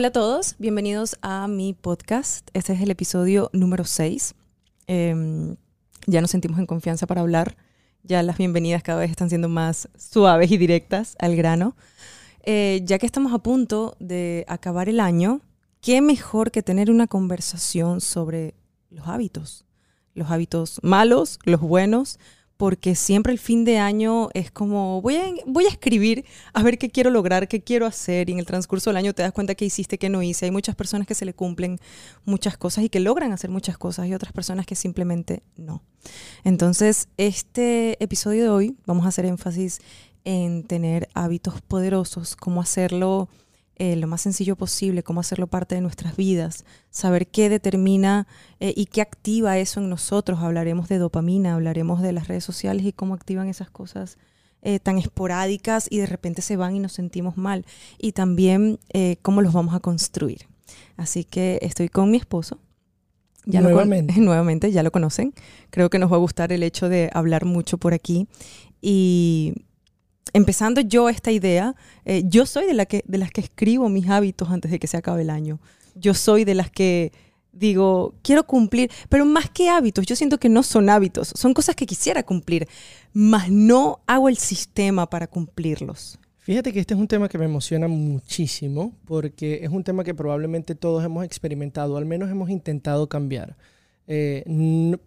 Hola a todos, bienvenidos a mi podcast. Este es el episodio número 6. Em, ya nos sentimos en confianza para hablar. Ya las bienvenidas cada vez están siendo más suaves y directas al grano. Eh, ya que estamos a punto de acabar el año, ¿qué mejor que tener una conversación sobre los hábitos? Los hábitos malos, los buenos, porque siempre el fin de año es como, voy a, voy a escribir a ver qué quiero lograr, qué quiero hacer, y en el transcurso del año te das cuenta que hiciste, que no hice. Hay muchas personas que se le cumplen muchas cosas y que logran hacer muchas cosas, y otras personas que simplemente no. Entonces, este episodio de hoy vamos a hacer énfasis en tener hábitos poderosos, cómo hacerlo eh, lo más sencillo posible, cómo hacerlo parte de nuestras vidas, saber qué determina eh, y qué activa eso en nosotros. Hablaremos de dopamina, hablaremos de las redes sociales y cómo activan esas cosas eh, tan esporádicas y de repente se van y nos sentimos mal. Y también cómo los vamos a construir. Así que estoy con mi esposo. Ya nuevamente. Lo nuevamente, ya lo conocen. Creo que nos va a gustar el hecho de hablar mucho por aquí. Y empezando yo esta idea, eh, yo soy de, la que, de las que escribo mis hábitos antes de que se acabe el año. Yo soy de las que digo, quiero cumplir, pero más que hábitos, yo siento que no son hábitos, son cosas que quisiera cumplir, mas no hago el sistema para cumplirlos. Fíjate que este es un tema que me emociona muchísimo porque es un tema que probablemente todos hemos experimentado, al menos hemos intentado cambiar. Eh,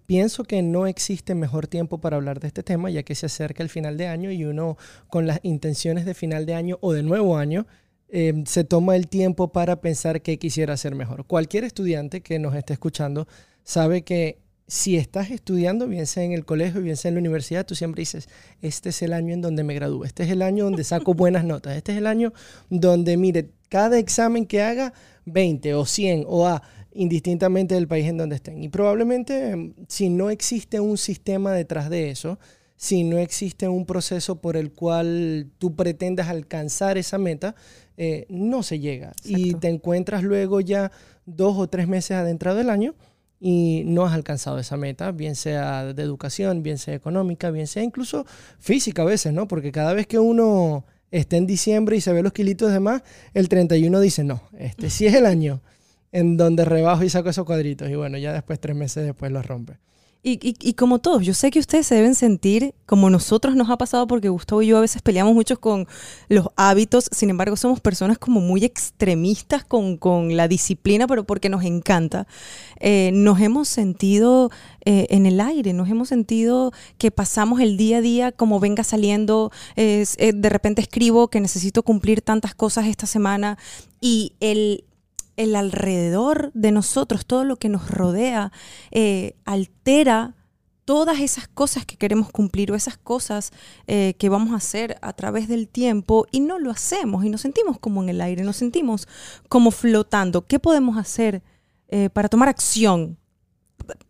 pienso que no existe mejor tiempo para hablar de este tema, ya que se acerca el final de año y uno con las intenciones de final de año o de nuevo año em, se toma el tiempo para pensar qué quisiera hacer mejor. Cualquier estudiante que nos esté escuchando sabe que si estás estudiando, bien sea en el colegio, bien sea en la universidad, tú siempre dices, este es el año en donde me gradúo, este es el año donde saco buenas notas, este es el año donde, mire, cada examen que haga, 20 o 100 o A, indistintamente del país en donde estén. Y probablemente em, si no existe un sistema detrás de eso, si no existe un proceso por el cual tú pretendas alcanzar esa meta, eh, no se llega. Y te encuentras luego ya dos o tres meses adentrado del año y no has alcanzado esa meta, bien sea de educación, bien sea económica, bien sea incluso física a veces, ¿no? Porque cada vez que uno está en diciembre y se ve los kilitos de más, el 31 dice, no, este sí es el año en donde rebajo y saco esos cuadritos. Y bueno, ya después, tres meses después, los rompe. Y, y, como todos, yo sé que ustedes se deben sentir como nosotros nos ha pasado, porque Gustavo y yo a veces peleamos mucho con los hábitos, sin embargo somos personas como muy extremistas con, con la disciplina, pero porque nos encanta. Eh, nos hemos sentido eh, en el aire, nos hemos sentido que pasamos el día a día como venga saliendo, eh, de repente escribo que necesito cumplir tantas cosas esta semana y el el alrededor de nosotros, todo lo que nos rodea, eh, altera todas esas cosas que queremos cumplir o esas cosas eh, que vamos a hacer a través del tiempo y no lo hacemos y nos sentimos como en el aire, nos sentimos como flotando. ¿Qué podemos hacer eh, para tomar acción?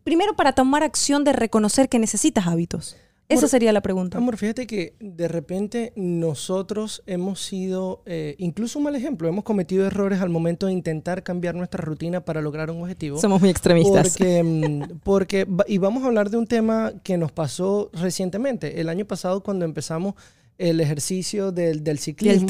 Primero para tomar acción de reconocer que necesitas hábitos. Esa sería la pregunta. Amor, fíjate que de repente nosotros hemos sido, eh, incluso un mal ejemplo, hemos cometido errores al momento de intentar cambiar nuestra rutina para lograr un objetivo. Somos muy extremistas. Porque, mm, porque, y vamos a hablar de un tema que nos pasó recientemente. El año pasado cuando empezamos el ejercicio del, del ciclismo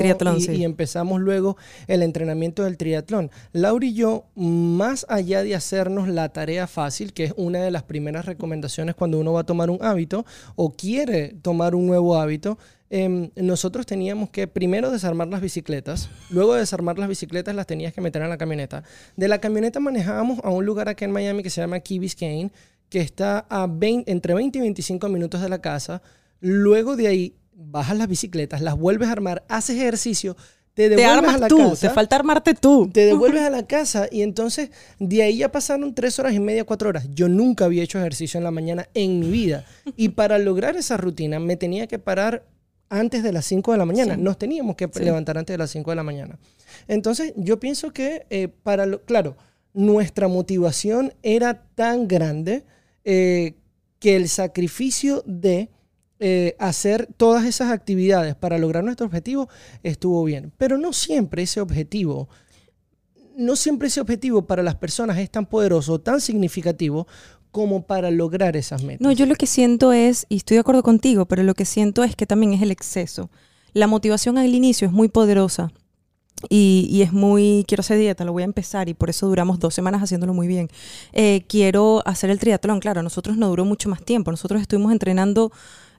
y, empezamos luego el entrenamiento del triatlón. Laura y yo, más allá de hacernos la tarea fácil, que es una de las primeras recomendaciones cuando uno va a tomar un hábito o quiere tomar un nuevo hábito, em, nosotros teníamos que primero desarmar las bicicletas, luego de desarmar las bicicletas las tenías que meter en la camioneta. De la camioneta manejábamos a un lugar aquí en Miami que se llama Key Biscayne, que está a entre 20 y 25 minutos de la casa. Luego de ahí bajas las bicicletas, las vuelves a armar, haces ejercicio, te devuelves a la tú, casa. Te falta armarte tú. Te devuelves a la casa y entonces de ahí ya pasaron tres horas y media, cuatro horas. Yo nunca había hecho ejercicio en la mañana en mi vida. Y para lograr esa rutina me tenía que parar antes de las 5 de la mañana. Nos teníamos que levantar antes de las 5 de la mañana. Entonces yo pienso que eh, para lo, claro, nuestra motivación era tan grande eh, que el sacrificio de eh, hacer todas esas actividades para lograr nuestro objetivo estuvo bien. Pero no siempre ese objetivo, no siempre ese objetivo para las personas es tan poderoso, tan significativo como para lograr esas metas. No, yo lo que siento es, y estoy de acuerdo contigo, pero lo que siento es que también es el exceso. La motivación al inicio es muy poderosa, y, es muy, quiero hacer dieta, lo voy a empezar y por eso duramos dos semanas haciéndolo muy bien. Eh, quiero hacer el triatlón, claro, nosotros no duró mucho más tiempo, nosotros estuvimos entrenando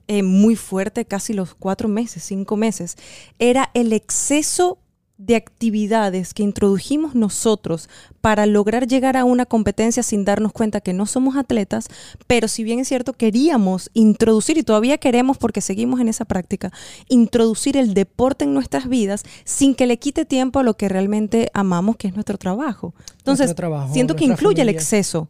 eh, muy fuerte casi los cuatro meses, cinco meses. Era el exceso de actividades que introdujimos nosotros para lograr llegar a una competencia sin darnos cuenta que no somos atletas, pero si bien es cierto, queríamos introducir, y todavía queremos porque seguimos en esa práctica, introducir el deporte en nuestras vidas sin que le quite tiempo a lo que realmente amamos, que es nuestro trabajo. Entonces, siento que incluye el exceso.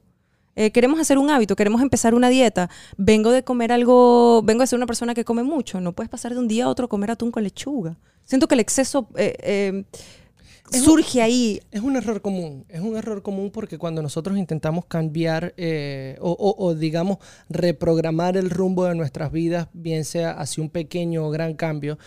Eh, queremos hacer un hábito, queremos empezar una dieta, vengo de comer algo, vengo de ser una persona que come mucho, no puedes pasar de un día a otro comer atún con lechuga. Siento que el exceso eh, eh, surge ahí. Es un error común, es un error común porque cuando nosotros intentamos cambiar o, digamos reprogramar el rumbo de nuestras vidas, bien sea hacia un pequeño o gran cambio,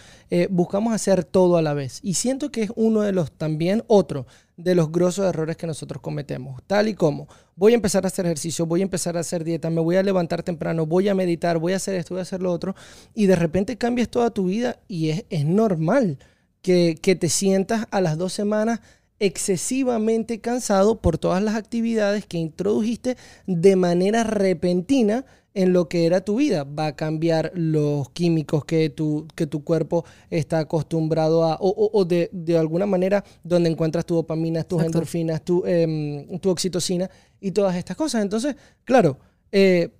buscamos hacer todo a la vez. Y siento que es uno de los también, otro, de los grosos errores que nosotros cometemos. Tal y como voy a empezar a hacer ejercicio, voy a empezar a hacer dieta, me voy a levantar temprano, voy a meditar, voy a hacer esto, voy a hacer lo otro, y de repente cambias toda tu vida y es, es normal que, que te sientas a las dos semanas excesivamente cansado por todas las actividades que introdujiste de manera repentina en lo que era tu vida. Va a cambiar los químicos que tu, que tu cuerpo está acostumbrado a, o, de, alguna manera donde encuentras tu dopamina, tus endorfinas, tu, em, tu, oxitocina y todas estas cosas. Entonces, claro, eh,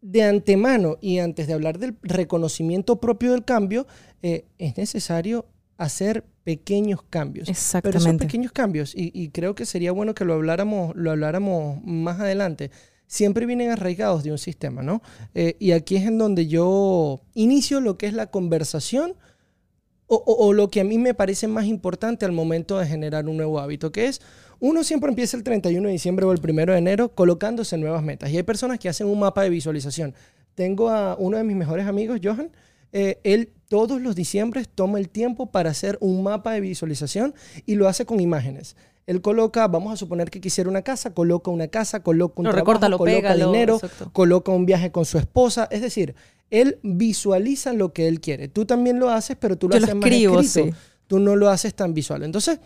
de antemano y antes de hablar del reconocimiento propio del cambio, eh, es necesario hacer pequeños cambios. Exactamente. Pero son pequeños cambios y, y, creo que sería bueno que lo habláramos, lo habláramos más adelante siempre vienen arraigados de un sistema, ¿no? Eh, y aquí es en donde yo inicio lo que es la conversación o, lo que a mí me parece más importante al momento de generar un nuevo hábito, que es, uno siempre empieza el 31 de diciembre o el 1 de enero colocándose nuevas metas. Y hay personas que hacen un mapa de visualización. Tengo a uno de mis mejores amigos, Johan, eh, él todos los diciembres toma el tiempo para hacer un mapa de visualización y lo hace con imágenes. Él coloca, vamos a suponer que quisiera una casa, coloca una casa, coloca un trabajo, recorta, coloca dinero, coloca un viaje con su esposa. Es decir, él visualiza lo que él quiere. Tú también lo haces, pero tú lo haces más escrito. Tú no lo haces tan visual. Entonces,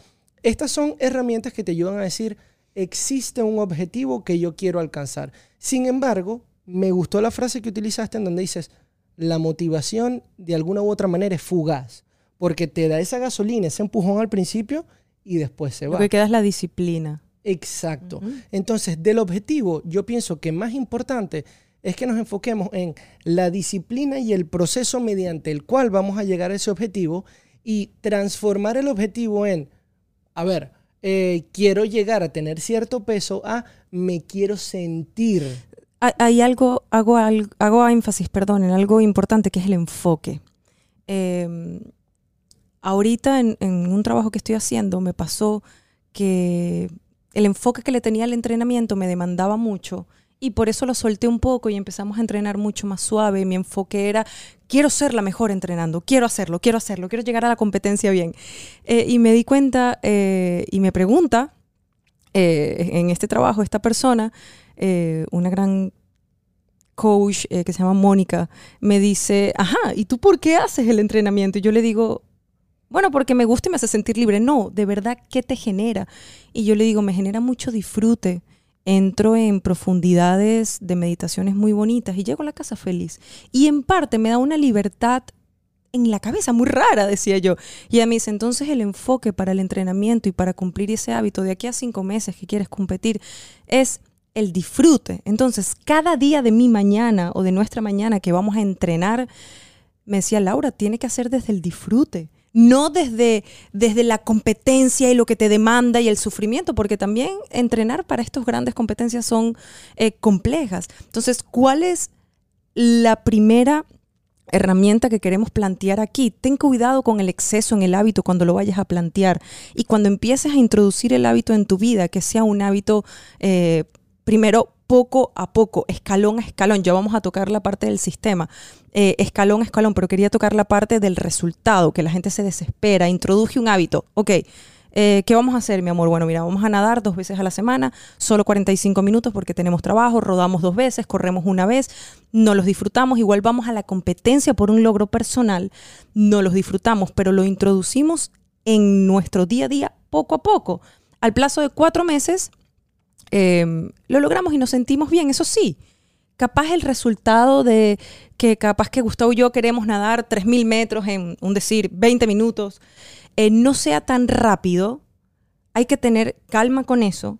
estas son herramientas que te ayudan a decir, existe un objetivo que yo quiero alcanzar. Sin embargo, me gustó la frase que utilizaste en donde dices, la motivación de alguna u otra manera es fugaz, porque te da esa gasolina, ese empujón al principio y después se va. Lo que queda es la disciplina. Exacto. Entonces, del objetivo, yo pienso que más importante es que nos enfoquemos en la disciplina y el proceso mediante el cual vamos a llegar a ese objetivo y transformar el objetivo en, a ver, eh, quiero llegar a tener cierto peso a me quiero sentir. Hay algo, hago, hago énfasis, perdón, en algo importante que es el enfoque. Eh, ahorita en, un trabajo que estoy haciendo me pasó que el enfoque que le tenía al entrenamiento me demandaba mucho y por eso lo solté un poco y empezamos a entrenar mucho más suave. Mi enfoque era, quiero ser la mejor entrenando, quiero hacerlo, quiero hacerlo, quiero llegar a la competencia bien. Eh, y me di cuenta eh, y me pregunta eh, en este trabajo esta persona, una gran coach que se llama Mónica, me dice, ajá, ¿y tú por qué haces el entrenamiento? Y yo le digo, bueno, porque me gusta y me hace sentir libre. No, de verdad, ¿qué te genera? Y yo le digo, me genera mucho disfrute. Entro en profundidades de meditaciones muy bonitas y llego a la casa feliz. Y en parte me da una libertad en la cabeza muy rara, decía yo. Y a mí dice, entonces el enfoque para el entrenamiento y para cumplir ese hábito de aquí a cinco meses que quieres competir es el disfrute. Entonces, cada día de mi mañana o de nuestra mañana que vamos a entrenar, me decía Laura, tiene que hacer desde el disfrute no desde, desde la competencia y lo que te demanda y el sufrimiento, porque también entrenar para estas grandes competencias son eh, complejas. Entonces, ¿cuál es la primera herramienta que queremos plantear aquí? Ten cuidado con el exceso en el hábito cuando lo vayas a plantear y cuando empieces a introducir el hábito en tu vida, que sea un hábito eh, primero poco a poco, escalón a escalón. Ya vamos a tocar la parte del sistema, eh, escalón a escalón, pero quería tocar la parte del resultado, que la gente se desespera, introduje un hábito. Ok, eh, ¿qué vamos a hacer, mi amor? Bueno, mira, vamos a nadar dos veces a la semana, solo 45 minutos porque tenemos trabajo, rodamos dos veces, corremos una vez, no los disfrutamos, igual vamos a la competencia por un logro personal, no los disfrutamos, pero lo introducimos en nuestro día a día poco a poco. Al plazo de cuatro meses em, lo logramos y nos sentimos bien, eso sí. Capaz el resultado de que capaz que Gustavo y yo queremos nadar 3.000 metros en, un decir, 20 minutos, eh, no sea tan rápido, hay que tener calma con eso,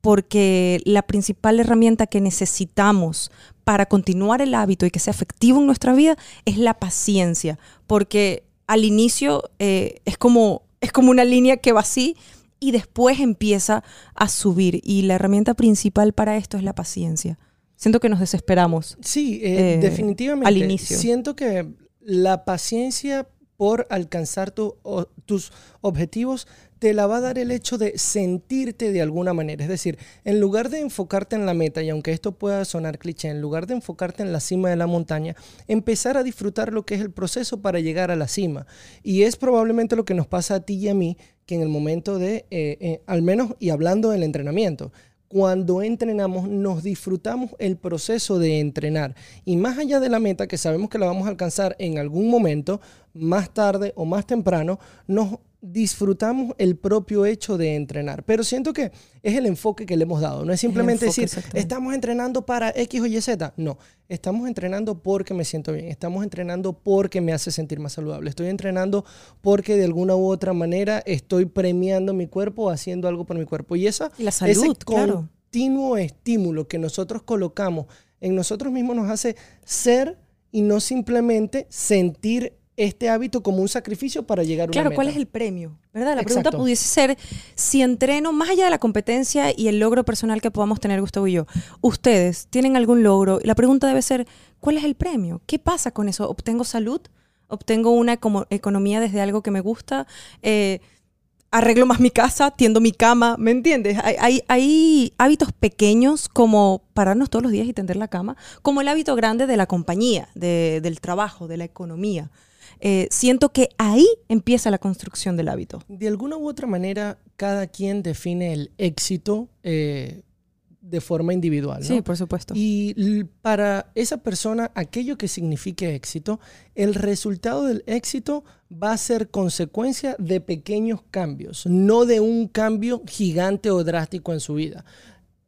porque la principal herramienta que necesitamos para continuar el hábito y que sea efectivo en nuestra vida es la paciencia, porque al inicio eh, es, como, es como una línea que va así y después empieza a subir y la herramienta principal para esto es la paciencia. Siento que nos desesperamos. Sí, eh, eh, definitivamente. Al inicio. Siento que la paciencia por alcanzar tus objetivos te la va a dar el hecho de sentirte de alguna manera. Es decir, en lugar de enfocarte en la meta, y aunque esto pueda sonar cliché, en lugar de enfocarte en la cima de la montaña, empezar a disfrutar lo que es el proceso para llegar a la cima. Y es probablemente lo que nos pasa a ti y a mí, que en el momento de, eh, eh, al menos y hablando del entrenamiento, cuando entrenamos nos disfrutamos el proceso de entrenar. Y más allá de la meta, que sabemos que la vamos a alcanzar en algún momento, más tarde o más temprano, nos disfrutamos el propio hecho de entrenar. Pero siento que es el enfoque que le hemos dado. No es simplemente decir, estamos entrenando para X o Y, Z. No, estamos entrenando porque me siento bien. Estamos entrenando porque me hace sentir más saludable. Estoy entrenando porque de alguna u otra manera estoy premiando mi cuerpo, haciendo algo por mi cuerpo. Y esa, la salud, ese continuo estímulo que nosotros colocamos en nosotros mismos nos hace ser y no simplemente sentir este hábito como un sacrificio para llegar a una Claro, ¿cuál es el premio? ¿Verdad? La pregunta pudiese ser, si entreno, más allá de la competencia y el logro personal que podamos tener Gustavo y yo, ustedes tienen algún logro, la pregunta debe ser, ¿cuál es el premio? ¿Qué pasa con eso? ¿Obtengo salud? ¿Obtengo una economía desde algo que me gusta? Eh, arreglo más mi casa, tiendo mi cama, ¿me entiendes? Hay, hay, hábitos pequeños como pararnos todos los días y tender la cama, como el hábito grande de la compañía, del trabajo, de la economía. Eh, siento que ahí empieza la construcción del hábito. De alguna u otra manera, cada quien define el éxito eh, de forma individual. Sí, por supuesto. Y para esa persona, aquello que signifique éxito, el resultado del éxito va a ser consecuencia de pequeños cambios, no de un cambio gigante o drástico en su vida.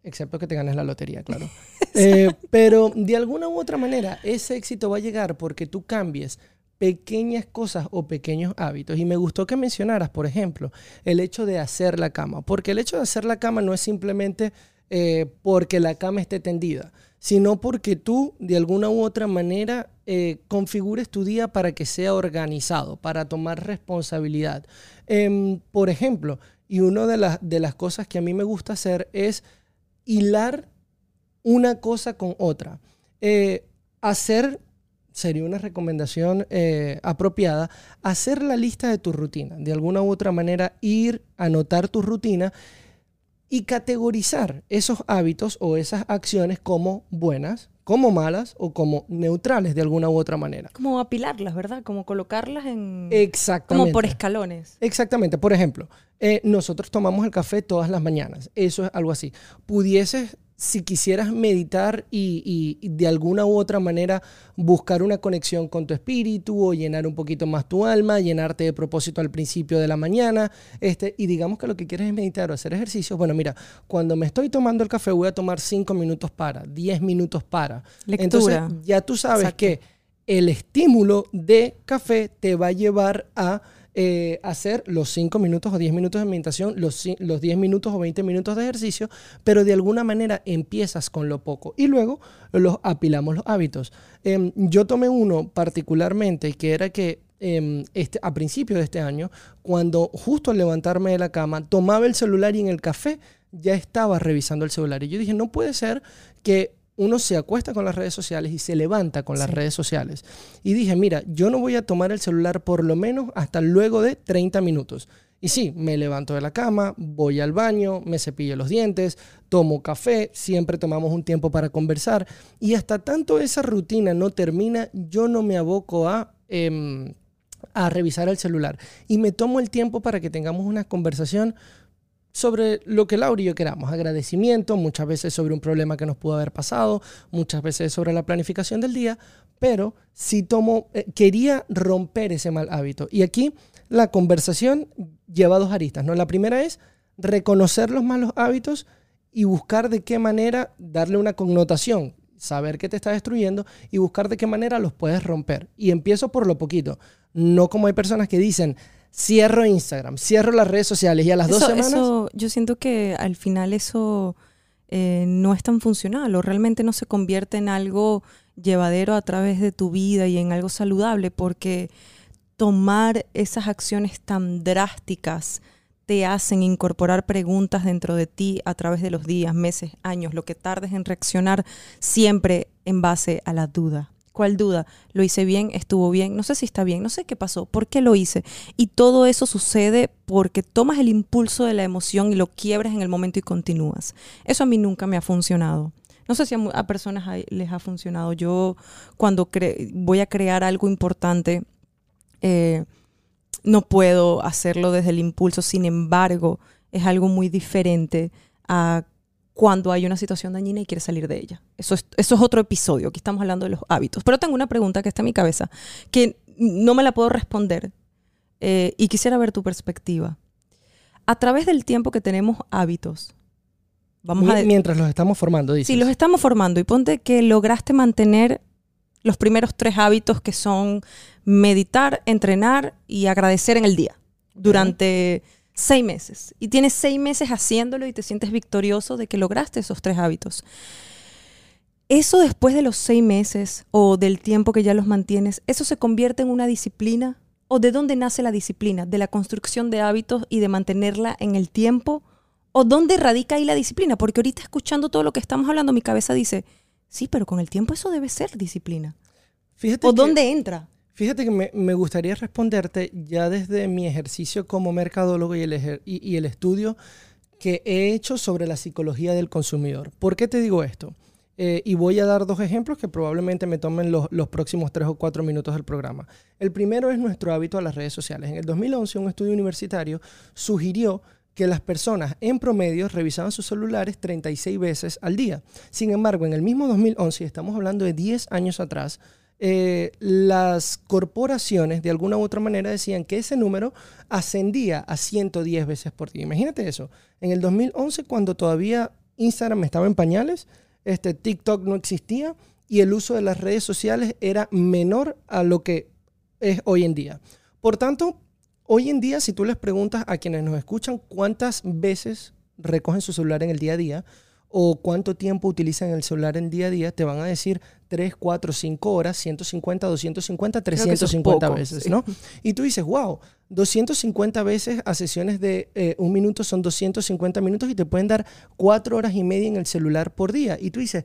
Excepto que te ganes la lotería, claro. Eh, pero de alguna u otra manera, ese éxito va a llegar porque tú cambies pequeñas cosas o pequeños hábitos. Y me gustó que mencionaras, por ejemplo, el hecho de hacer la cama, porque el hecho de hacer la cama no es simplemente eh, porque la cama esté tendida, sino porque tú de alguna u otra manera eh, configures tu día para que sea organizado, para tomar responsabilidad. Em, por ejemplo, y una de, las de las cosas que a mí me gusta hacer es hilar una cosa con otra. Eh, hacer sería una recomendación eh, apropiada, hacer la lista de tu rutina. De alguna u otra manera, ir, a anotar tu rutina y categorizar esos hábitos o esas acciones como buenas, como malas o como neutrales de alguna u otra manera. Como apilarlas, ¿verdad? Como colocarlas en... Exactamente. Como por escalones. Exactamente. Por ejemplo, eh, nosotros tomamos el café todas las mañanas. Eso es algo así. Pudieses si quisieras meditar y, de alguna u otra manera buscar una conexión con tu espíritu o llenar un poquito más tu alma, llenarte de propósito al principio de la mañana, este, y digamos que lo que quieres es meditar o hacer ejercicio, bueno, mira, cuando me estoy tomando el café voy a tomar 5 minutos para, 10 minutos para. Entonces ya tú sabes que el estímulo de café te va a llevar a eh, hacer los 5 minutos o 10 minutos de meditación, los, los 10 minutos o 20 minutos de ejercicio, pero de alguna manera empiezas con lo poco y luego los apilamos los hábitos. Em, yo tomé uno particularmente que era que em, este, a principios de este año, cuando justo al levantarme de la cama, tomaba el celular y en el café ya estaba revisando el celular. Y yo dije, no puede ser que uno se acuesta con las redes sociales y se levanta con las redes sociales. Y dije, mira, yo no voy a tomar el celular por lo menos hasta luego de 30 minutos. Y sí, me levanto de la cama, voy al baño, me cepillo los dientes, tomo café, siempre tomamos un tiempo para conversar. Y hasta tanto esa rutina no termina, yo no me aboco a... Em, a revisar el celular y me tomo el tiempo para que tengamos una conversación sobre lo que Laura y yo queramos, agradecimiento, muchas veces sobre un problema que nos pudo haber pasado, muchas veces sobre la planificación del día, pero si tomo, eh, quería romper ese mal hábito. Y aquí la conversación lleva dos aristas, ¿no? La primera es reconocer los malos hábitos y buscar de qué manera darle una connotación, saber qué te está destruyendo y buscar de qué manera los puedes romper. Y empiezo por lo poquito, no como hay personas que dicen, cierro Instagram, cierro las redes sociales y a las dos semanas... yo siento que al final eso eh, no es tan funcional o realmente no se convierte en algo llevadero a través de tu vida y en algo saludable porque tomar esas acciones tan drásticas te hacen incorporar preguntas dentro de ti a través de los días, meses, años, lo que tardes en reaccionar siempre en base a la duda. ¿Cuál duda? ¿Lo hice bien? ¿Estuvo bien? No sé si está bien, no sé qué pasó, ¿por qué lo hice? Y todo eso sucede porque tomas el impulso de la emoción y lo quiebras en el momento y continúas. Eso a mí nunca me ha funcionado. No sé si a, personas les ha funcionado. Yo cuando voy a crear algo importante, eh, no puedo hacerlo desde el impulso. Sin embargo, es algo muy diferente a cuando hay una situación dañina y quieres salir de ella. Eso es, eso es otro episodio, aquí estamos hablando de los hábitos. Pero tengo una pregunta que está en mi cabeza, que no me la puedo responder eh, y quisiera ver tu perspectiva. A través del tiempo que tenemos hábitos, vamos a... Mientras los estamos formando, dices. Sí, los estamos formando y ponte que lograste mantener los primeros tres hábitos que son meditar, entrenar y agradecer en el día durante seis meses. Y tienes seis meses haciéndolo y te sientes victorioso de que lograste esos tres hábitos. Eso después de los seis meses o del tiempo que ya los mantienes, ¿eso se convierte en una disciplina? ¿O de dónde nace la disciplina? ¿De la construcción de hábitos y de mantenerla en el tiempo? ¿O dónde radica ahí la disciplina? Porque ahorita escuchando todo lo que estamos hablando, mi cabeza dice, sí, pero con el tiempo eso debe ser disciplina. Fíjate ¿O dónde entra? Fíjate que me, gustaría responderte ya desde mi ejercicio como mercadólogo y el, estudio que he hecho sobre la psicología del consumidor. ¿Por qué te digo esto? Eh, y voy a dar dos ejemplos que probablemente me tomen los, los, próximos tres o cuatro minutos del programa. El primero es nuestro hábito a las redes sociales. En el 2011, un estudio universitario sugirió que las personas en promedio revisaban sus celulares 36 veces al día. Sin embargo, en el mismo 2011, estamos hablando de 10 años atrás, eh, las corporaciones de alguna u otra manera decían que ese número ascendía a 110 veces por día. Imagínate eso. En el 2011, cuando todavía Instagram estaba en pañales, este, TikTok no existía y el uso de las redes sociales era menor a lo que es hoy en día. Por tanto, hoy en día, si tú les preguntas a quienes nos escuchan cuántas veces recogen su celular en el día a día, o cuánto tiempo utilizan el celular en día a día, te van a decir 3, 4, 5 horas, 150, 250, 350 veces, ¿no? Y tú dices, wow, 250 veces a sesiones de eh, un minuto son 250 minutos y te pueden dar 4 horas y media en el celular por día. Y tú dices,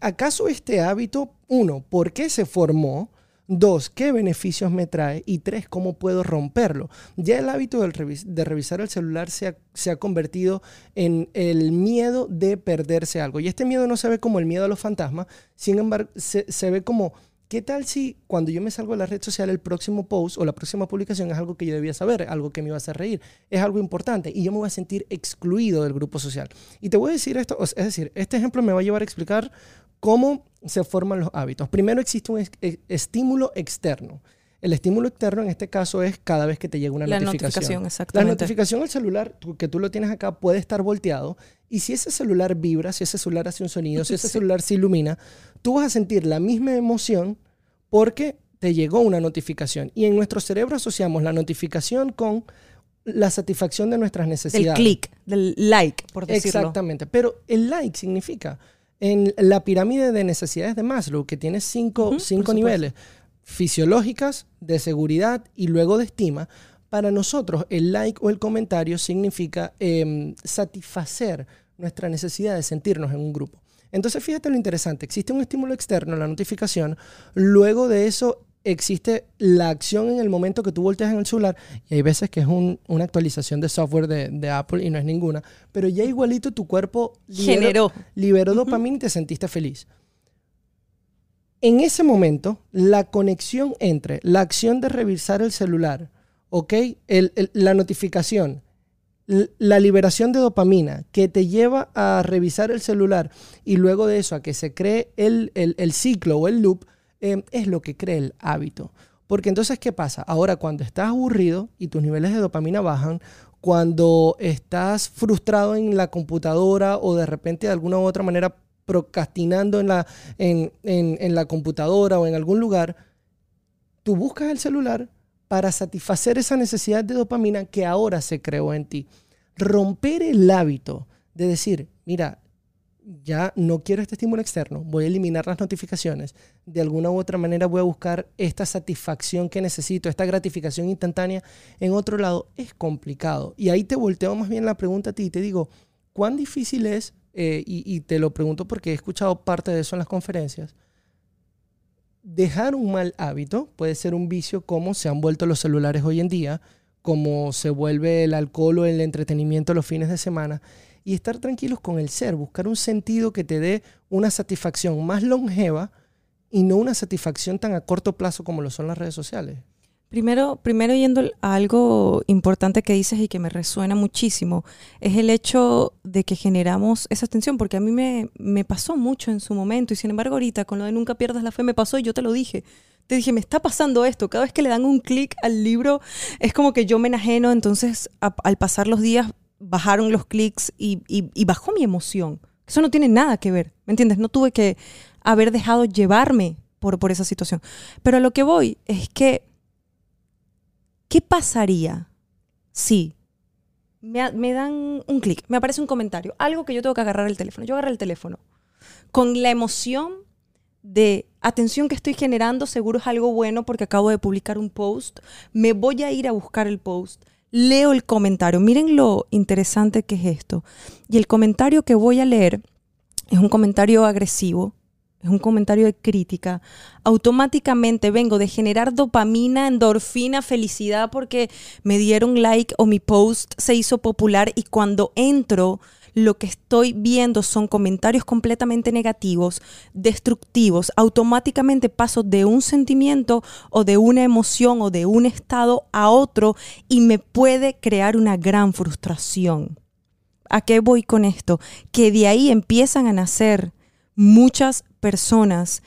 ¿acaso este hábito, uno, por qué se formó? Dos, ¿qué beneficios me trae? Y tres, ¿cómo puedo romperlo? Ya el hábito de revisar el celular se ha, convertido en el miedo de perderse algo. Y este miedo no se ve como el miedo a los fantasmas, sin embargo, se, ve como, ¿qué tal si cuando yo me salgo de la red social el próximo post o la próxima publicación es algo que yo debía saber, algo que me iba a hacer reír, es algo importante y yo me voy a sentir excluido del grupo social? Y te voy a decir esto, es decir, este ejemplo me va a llevar a explicar cómo se forman los hábitos. Primero existe un e, estímulo externo. El estímulo externo en este caso es cada vez que te llega una la notificación. exactamente. La notificación al celular, que tú lo tienes acá, puede estar volteado. Y si ese celular vibra, si ese celular hace un sonido, si ese celular se ilumina, tú vas a sentir la misma emoción porque te llegó una notificación. Y en nuestro cerebro asociamos la notificación con la satisfacción de nuestras necesidades. El clic, del like, por decirlo. Exactamente. Pero el like significa en la pirámide de necesidades de Maslow, que tiene cinco, niveles, fisiológicas, de seguridad y luego de estima, para nosotros el like o el comentario significa em, satisfacer nuestra necesidad de sentirnos en un grupo. Entonces fíjate lo interesante, existe un estímulo externo, la notificación, luego de eso existe la acción en el momento que tú volteas en el celular. Y hay veces que es una actualización de software de, Apple y no es ninguna, pero ya igualito tu cuerpo liberó, liberó dopamina y te sentiste feliz. En ese momento, la conexión entre la acción de revisar el celular, ¿ok? la notificación, la liberación de dopamina que te lleva a revisar el celular y luego de eso a que se cree el, ciclo o el loop, Em, es lo que crea el hábito. Porque entonces, ¿qué pasa? Ahora, cuando estás aburrido y tus niveles de dopamina bajan, cuando estás frustrado en la computadora o de repente de alguna u otra manera procrastinando en la, en, en la computadora o en algún lugar, tú buscas el celular para satisfacer esa necesidad de dopamina que ahora se creó en ti. Romper el hábito de decir, mira, ya no quiero este estímulo externo, voy a eliminar las notificaciones, de alguna u otra manera voy a buscar esta satisfacción que necesito, esta gratificación instantánea en otro lado, es complicado. Y ahí te volteo más bien la pregunta a ti y te digo, ¿cuán difícil es, eh, y, te lo pregunto porque he escuchado parte de eso en las conferencias, dejar un mal hábito, puede ser un vicio como se han vuelto los celulares hoy en día, como se vuelve el alcohol o el entretenimiento los fines de semana, y estar tranquilos con el ser, buscar un sentido que te dé una satisfacción más longeva y no una satisfacción tan a corto plazo como lo son las redes sociales. Primero, primero yendo a algo importante que dices y que me resuena muchísimo, es el hecho de que generamos esa tensión, porque a mí me, me pasó mucho en su momento y sin embargo ahorita con lo de nunca pierdas la fe me pasó y yo te lo dije. Te dije, me está pasando esto. Cada vez que le dan un clic al libro, es como que yo me enajeno. Entonces, al pasar los días, bajaron los clics y, bajó mi emoción. Eso no tiene nada que ver, ¿me entiendes? No tuve que haber dejado llevarme por, por esa situación. Pero a lo que voy es que, ¿qué pasaría si me, dan un clic, me aparece un comentario, algo que yo tengo que agarrar el teléfono? Yo agarro el teléfono con la emoción de atención que estoy generando, seguro es algo bueno porque acabo de publicar un post, me voy a ir a buscar el post, leo el comentario. Miren lo interesante que es esto. Y el comentario que voy a leer es un comentario agresivo, es un comentario de crítica. Automáticamente vengo de generar dopamina, endorfina, felicidad porque me dieron like o mi post se hizo popular y cuando entro lo que estoy viendo son comentarios completamente negativos, destructivos, automáticamente paso de un sentimiento o de una emoción o de un estado a otro y me puede crear una gran frustración. ¿A qué voy con esto? Que de ahí empiezan a nacer muchas personas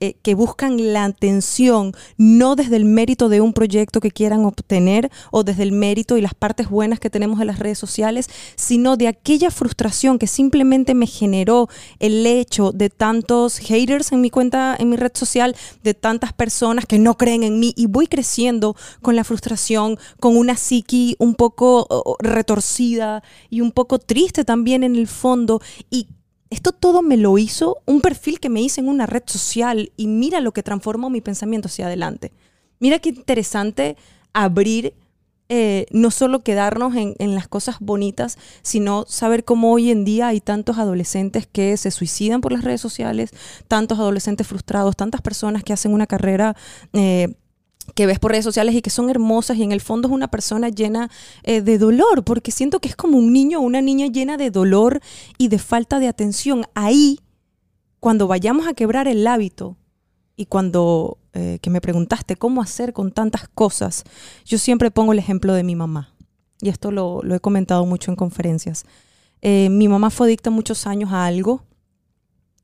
eh, que, buscan la atención no desde el mérito de un proyecto que quieran obtener o desde el mérito y las partes buenas que tenemos en las redes sociales, sino de aquella frustración que simplemente me generó el hecho de tantos haters en mi cuenta, en mi red social, de tantas personas que no creen en mí y voy creciendo con la frustración, con una psiqui un poco retorcida y un poco triste también en el fondo y esto todo me lo hizo un perfil que me hice en una red social y mira lo que transformó mi pensamiento hacia adelante. Mira qué interesante abrir, eh, no solo quedarnos en, en, las cosas bonitas, sino saber cómo hoy en día hay tantos adolescentes que se suicidan por las redes sociales, tantos adolescentes frustrados, tantas personas que hacen una carrera eh, que ves por redes sociales y que son hermosas y en el fondo es una persona llena eh, de dolor, porque siento que es como un niño o una niña llena de dolor y de falta de atención. Ahí, cuando vayamos a quebrar el hábito y cuando eh, que me preguntaste cómo hacer con tantas cosas, yo siempre pongo el ejemplo de mi mamá. Y esto lo, he comentado mucho en conferencias. Eh, mi mamá fue adicta muchos años a algo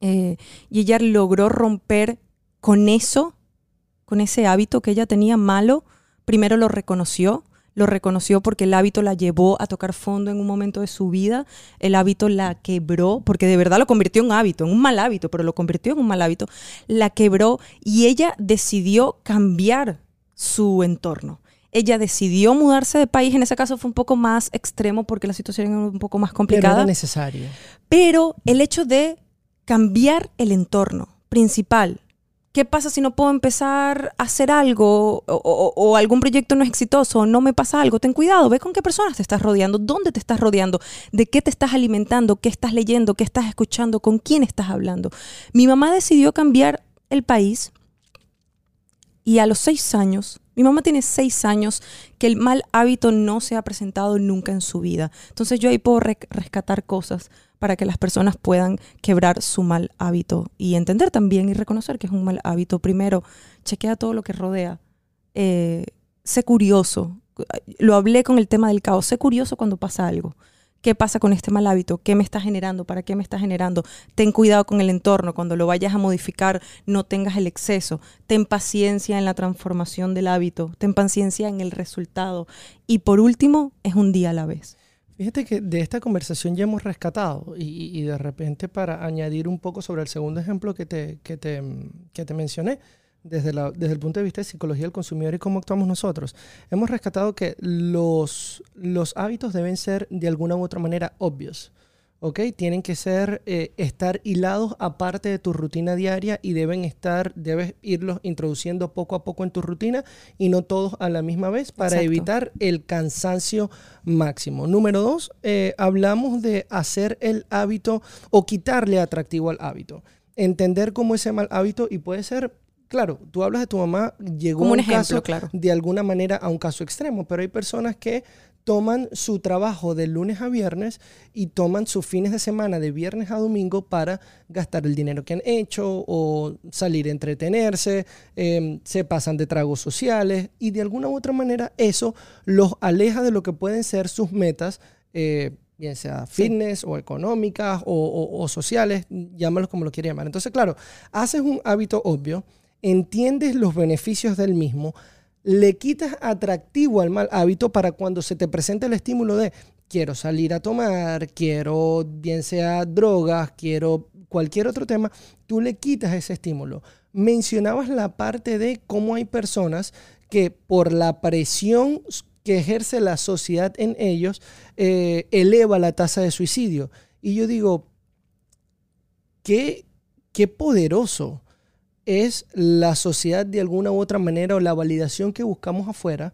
y ella logró romper con eso con ese hábito que ella tenía malo, primero lo reconoció, lo reconoció porque el hábito la llevó a tocar fondo en un momento de su vida, el hábito la quebró, porque de verdad lo convirtió en hábito, en un mal hábito, pero lo convirtió en un mal hábito, la quebró y ella decidió cambiar su entorno. Ella decidió mudarse de país, en ese caso fue un poco más extremo porque la situación era un poco más complicada. Pero era necesario. Pero el hecho de cambiar el entorno principal, ¿Qué pasa si no puedo empezar a hacer algo o, algún proyecto no es exitoso no me pasa algo? Ten cuidado, ve con qué personas te estás rodeando, dónde te estás rodeando, de qué te estás alimentando, qué estás leyendo, qué estás escuchando, con quién estás hablando. Mi mamá decidió cambiar el país y a los seis años, mi mamá tiene seis años que el mal hábito no se ha presentado nunca en su vida. Entonces yo ahí puedo rescatar cosas para que las personas puedan quebrar su mal hábito y entender también y reconocer que es un mal hábito. Primero, chequea todo lo que rodea. Eh, sé curioso. Lo hablé con el tema del caos. Sé curioso cuando pasa algo. ¿Qué pasa con este mal hábito? ¿Qué me está generando? ¿Para qué me está generando? Ten cuidado con el entorno. Cuando lo vayas a modificar, no tengas el exceso. Ten paciencia en la transformación del hábito. Ten paciencia en el resultado. Y por último, es un día a la vez. Fíjate que de esta conversación ya hemos rescatado y, de repente para añadir un poco sobre el segundo ejemplo que te, que te, que te mencioné, desde, desde el punto de vista de psicología del consumidor y cómo actuamos nosotros, hemos rescatado que los, los hábitos deben ser de alguna u otra manera obvios. ¿Ok? Tienen que ser, eh, estar hilados aparte de tu rutina diaria y deben estar, debes irlos introduciendo poco a poco en tu rutina y no todos a la misma vez para evitar el cansancio máximo. Número dos, eh, hablamos de hacer el hábito o quitarle atractivo al hábito. Entender cómo ese mal hábito y puede ser claro, tú hablas de tu mamá, llegó un, caso claro. de alguna manera a un caso extremo, pero hay personas que toman su trabajo de lunes a viernes y toman sus fines de semana de viernes a domingo para gastar el dinero que han hecho o salir a entretenerse, em, se pasan de tragos sociales y de alguna u otra manera eso los aleja de lo que pueden ser sus metas. Eh, bien sea fitness o económicas o, o sociales, llámalos como lo quieras llamar. Entonces, claro, haces un hábito obvio, entiendes los beneficios del mismo, le quitas atractivo al mal hábito para cuando se te presente el estímulo de quiero salir a tomar, quiero bien sea drogas, quiero cualquier otro tema, tú le quitas ese estímulo. Mencionabas la parte de cómo hay personas que por la presión que ejerce la sociedad en ellos, eh, eleva la tasa de suicidio. Y yo digo, qué, qué poderoso es la sociedad de alguna u otra manera o la validación que buscamos afuera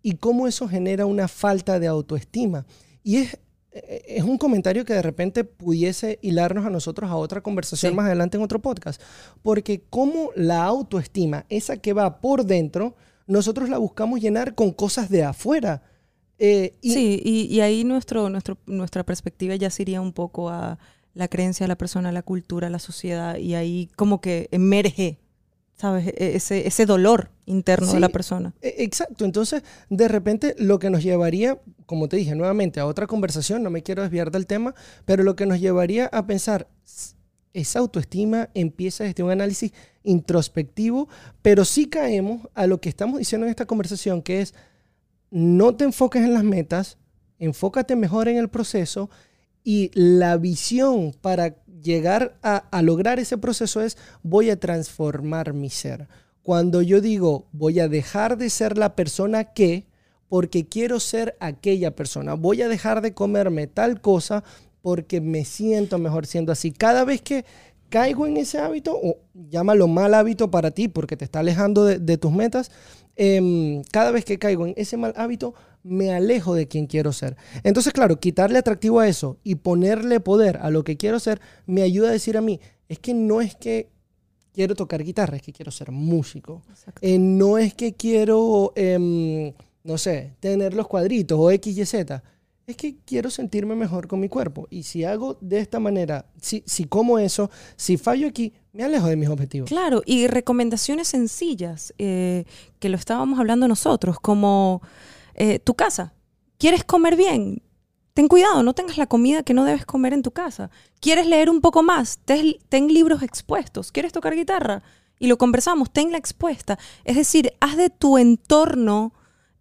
y cómo eso genera una falta de autoestima. Y es, es un comentario que de repente pudiese hilarnos a nosotros a otra conversación más adelante en otro podcast, porque cómo la autoestima, esa que va por dentro, nosotros la buscamos llenar con cosas de afuera. Eh, sí, y, ahí nuestro, nuestro, nuestra perspectiva ya sería un poco a la creencia de la persona, la cultura, la sociedad, y ahí como que emerge, ¿sabes? E-, ese, ese dolor interno de la persona. E-, exacto, entonces de repente lo que nos llevaría, como te dije nuevamente, a otra conversación, no me quiero desviar del tema, pero lo que nos llevaría a pensar, esa autoestima empieza desde un análisis introspectivo, pero sí caemos a lo que estamos diciendo en esta conversación, que es, no te enfoques en las metas, enfócate mejor en el proceso y la visión para llegar a, lograr ese proceso es voy a transformar mi ser. Cuando yo digo voy a dejar de ser la persona que, porque quiero ser aquella persona, voy a dejar de comerme tal cosa porque me siento mejor siendo así. Cada vez que caigo en ese hábito, o llámalo mal hábito para ti porque te está alejando de, tus metas, em, cada vez que caigo en ese mal hábito, me alejo de quien quiero ser. Entonces, claro, quitarle atractivo a eso y ponerle poder a lo que quiero ser, me ayuda a decir a mí, es que no es que quiero tocar guitarra, es que quiero ser músico. Eh, no es que quiero, em, no sé, tener los cuadritos o X, Y, Z. Es que quiero sentirme mejor con mi cuerpo. Y si hago de esta manera, si, si como eso, si fallo aquí, me alejo de mis objetivos. Claro, y recomendaciones sencillas, eh, que lo estábamos hablando nosotros, como eh, tu casa. ¿Quieres comer bien? Ten cuidado, no tengas la comida que no debes comer en tu casa. ¿Quieres leer un poco más? Ten, libros expuestos. ¿Quieres tocar guitarra? Y lo conversamos, tenla expuesta. Es decir, haz de tu entorno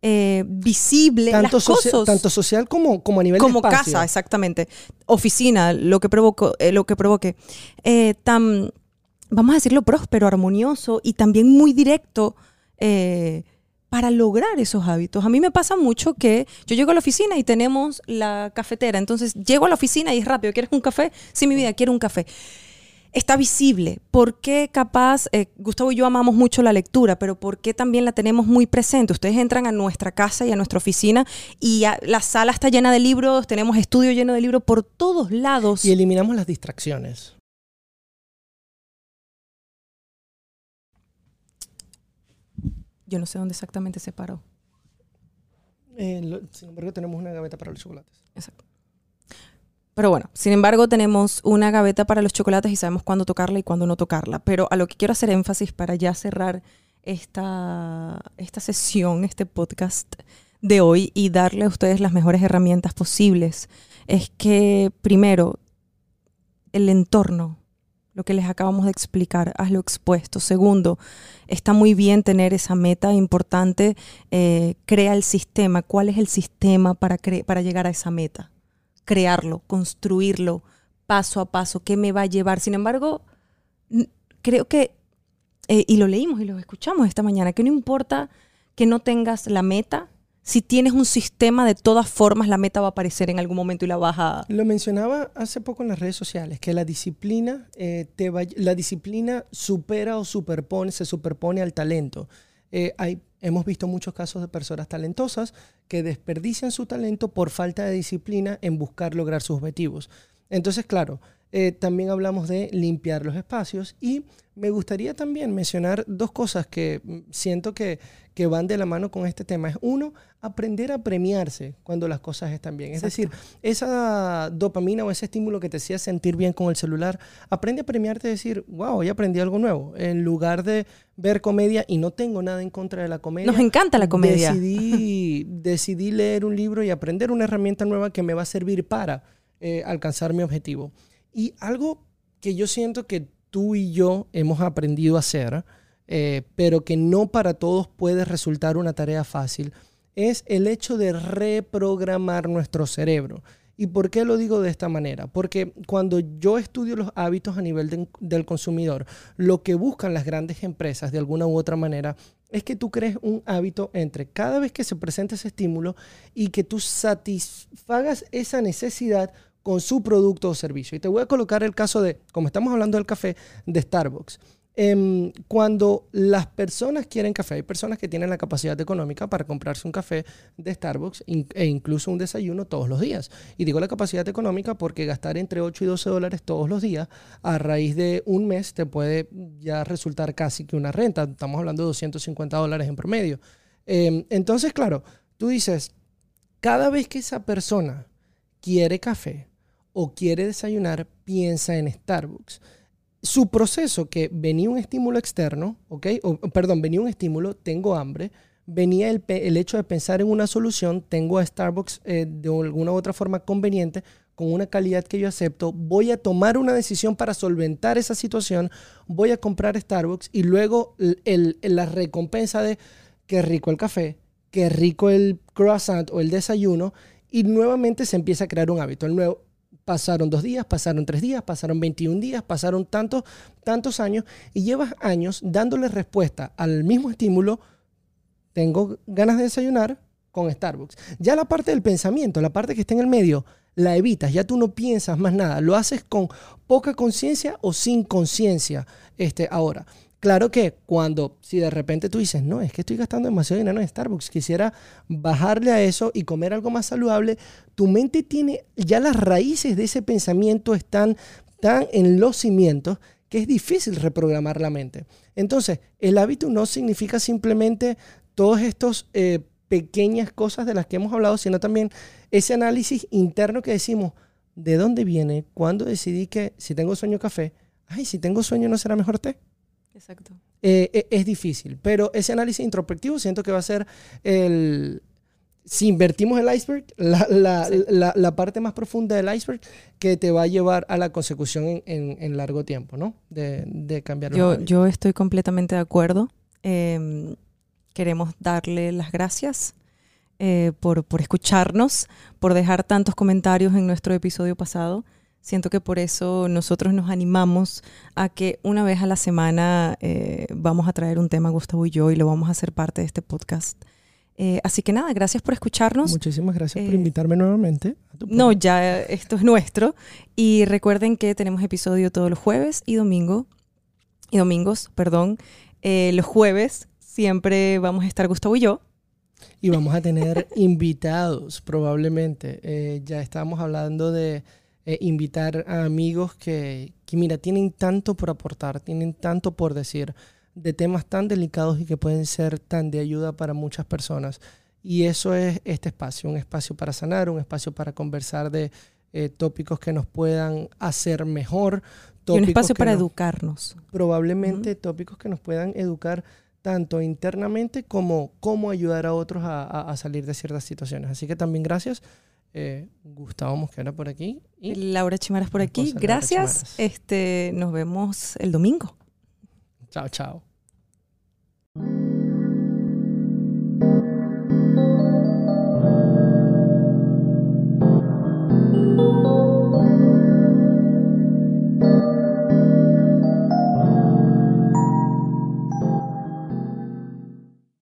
eh, visible tanto, las tanto social como, como a nivel como casa, exactamente. Oficina, lo que, provoco, eh, lo que provoque. tan, vamos a decirlo, próspero, armonioso y también muy directo para lograr esos hábitos. A mí me pasa mucho que yo llego a la oficina y tenemos la cafetera, entonces llego a la oficina y es rápido, ¿quieres un café? Sí, mi vida, quiero un café. Está visible. ¿Por qué capaz, eh, Gustavo y yo amamos mucho la lectura, pero por qué también la tenemos muy presente? Ustedes entran a nuestra casa y a nuestra oficina y la sala está llena de libros, tenemos estudio lleno de libros por todos lados. Y eliminamos las distracciones. Yo no sé dónde exactamente se paró. Eh, sin embargo, tenemos una gaveta para los chocolates. Exacto. Pero bueno, sin embargo, tenemos una gaveta para los chocolates y sabemos cuándo tocarla y cuándo no tocarla. Pero a lo que quiero hacer énfasis para ya cerrar esta, esta sesión, este podcast de hoy y darle a ustedes las mejores herramientas posibles es que primero el entorno, lo que les acabamos de explicar, hazlo expuesto. Segundo, está muy bien tener esa meta importante, eh, crea el sistema. ¿Cuál es el sistema para, para llegar a esa meta? Crearlo, construirlo, paso a paso, ¿qué me va a llevar? Sin embargo, creo que, eh, y lo leímos y lo escuchamos esta mañana, que no importa que no tengas la meta, si tienes un sistema, de todas formas la meta va a aparecer en algún momento y la vas a... Lo mencionaba hace poco en las redes sociales, que la disciplina, eh, la disciplina supera o superpone, se superpone al talento. Eh, hay, hemos visto muchos casos de personas talentosas que desperdician su talento por falta de disciplina en buscar lograr sus objetivos. Entonces, claro, eh, también hablamos de limpiar los espacios y me gustaría también mencionar dos cosas que mm, siento que, que, van de la mano con este tema. Es uno, aprender a premiarse cuando las cosas están bien. Es decir, esa dopamina o ese estímulo que te hacía sentir bien con el celular, aprende a premiarte y decir, wow, hoy aprendí algo nuevo. En lugar de ver comedia, y no tengo nada en contra de la comedia. Nos encanta la comedia. Decidí, decidí leer un libro y aprender una herramienta nueva que me va a servir para eh, alcanzar mi objetivo. Y algo que yo siento que tú y yo hemos aprendido a hacer, eh, pero que no para todos puede resultar una tarea fácil, es el hecho de reprogramar nuestro cerebro. ¿Y por qué lo digo de esta manera? Porque cuando yo estudio los hábitos a nivel del consumidor, lo que buscan las grandes empresas de alguna u otra manera es que tú crees un hábito entre cada vez que se presenta ese estímulo y que tú satisfagas esa necesidad con su producto o servicio. Y te voy a colocar el caso de, como estamos hablando del café, de Starbucks. Em, cuando las personas quieren café, hay personas que tienen la capacidad económica para comprarse un café de Starbucks e incluso un desayuno todos los días. Y digo la capacidad económica porque gastar entre 8 y 12 dólares todos los días a raíz de un mes te puede ya resultar casi que una renta. Estamos hablando de 250 dólares en promedio. Em, entonces, claro, tú dices, cada vez que esa persona quiere café, o quiere desayunar, piensa en Starbucks. Su proceso, que venía un estímulo externo, ¿ok? O, perdón, venía un estímulo, tengo hambre, venía el, hecho de pensar en una solución, tengo a Starbucks eh, de alguna u otra forma conveniente, con una calidad que yo acepto, voy a tomar una decisión para solventar esa situación, voy a comprar Starbucks y luego la recompensa de qué rico el café, qué rico el croissant o el desayuno, y nuevamente se empieza a crear un hábito. El nuevo, Pasaron dos días, pasaron tres días, pasaron 21 días, pasaron tantos, tantos años y llevas años dándole respuesta al mismo estímulo. Tengo ganas de desayunar con Starbucks. Ya la parte del pensamiento, la parte que está en el medio, la evitas, ya tú no piensas más nada, lo haces con poca conciencia o sin conciencia este, ahora. Claro que cuando, si de repente tú dices, no, es que estoy gastando demasiado dinero en Starbucks, quisiera bajarle a eso y comer algo más saludable, tu mente tiene, ya las raíces de ese pensamiento están tan en los cimientos que es difícil reprogramar la mente. Entonces, el hábito no significa simplemente todas estas eh, pequeñas cosas de las que hemos hablado, sino también ese análisis interno que decimos, ¿de dónde viene? ¿Cuándo decidí que si tengo sueño café? Ay, si tengo sueño no será mejor té. Exacto. Eh, eh, es difícil, pero ese análisis introspectivo siento que va a ser el, si invertimos el iceberg, la, parte más profunda del iceberg que te va a llevar a la consecución en, largo tiempo, ¿no? De, cambiar. Yo, yo estoy completamente de acuerdo. Em, queremos darle las gracias eh, por, por escucharnos, por dejar tantos comentarios en nuestro episodio pasado. Siento que por eso nosotros nos animamos a que una vez a la semana eh, vamos a traer un tema, Gustavo y yo, y lo vamos a hacer parte de este podcast. Eh, así que nada, gracias por escucharnos. Muchísimas gracias por eh, invitarme nuevamente. no, ya esto es nuestro. Y recuerden que tenemos episodio todos los jueves y domingo. Y domingos, perdón. los jueves siempre vamos a estar Gustavo y yo. Y vamos a tener invitados, probablemente. ya estábamos hablando de eh, invitar a amigos que, que, mira, tienen tanto por aportar, tienen tanto por decir de temas tan delicados y que pueden ser tan de ayuda para muchas personas. Y eso es este espacio, un espacio para sanar, un espacio para conversar de eh, tópicos que nos puedan hacer mejor. Y un espacio para educarnos. Probablemente tópicos que nos puedan educar tanto internamente como cómo ayudar a otros a, salir de ciertas situaciones. Así que también gracias. Eh, Gustavo Mosquera por aquí. Y Laura Chimaras por aquí. Gracias. Este, nos vemos el domingo. Chao, chao.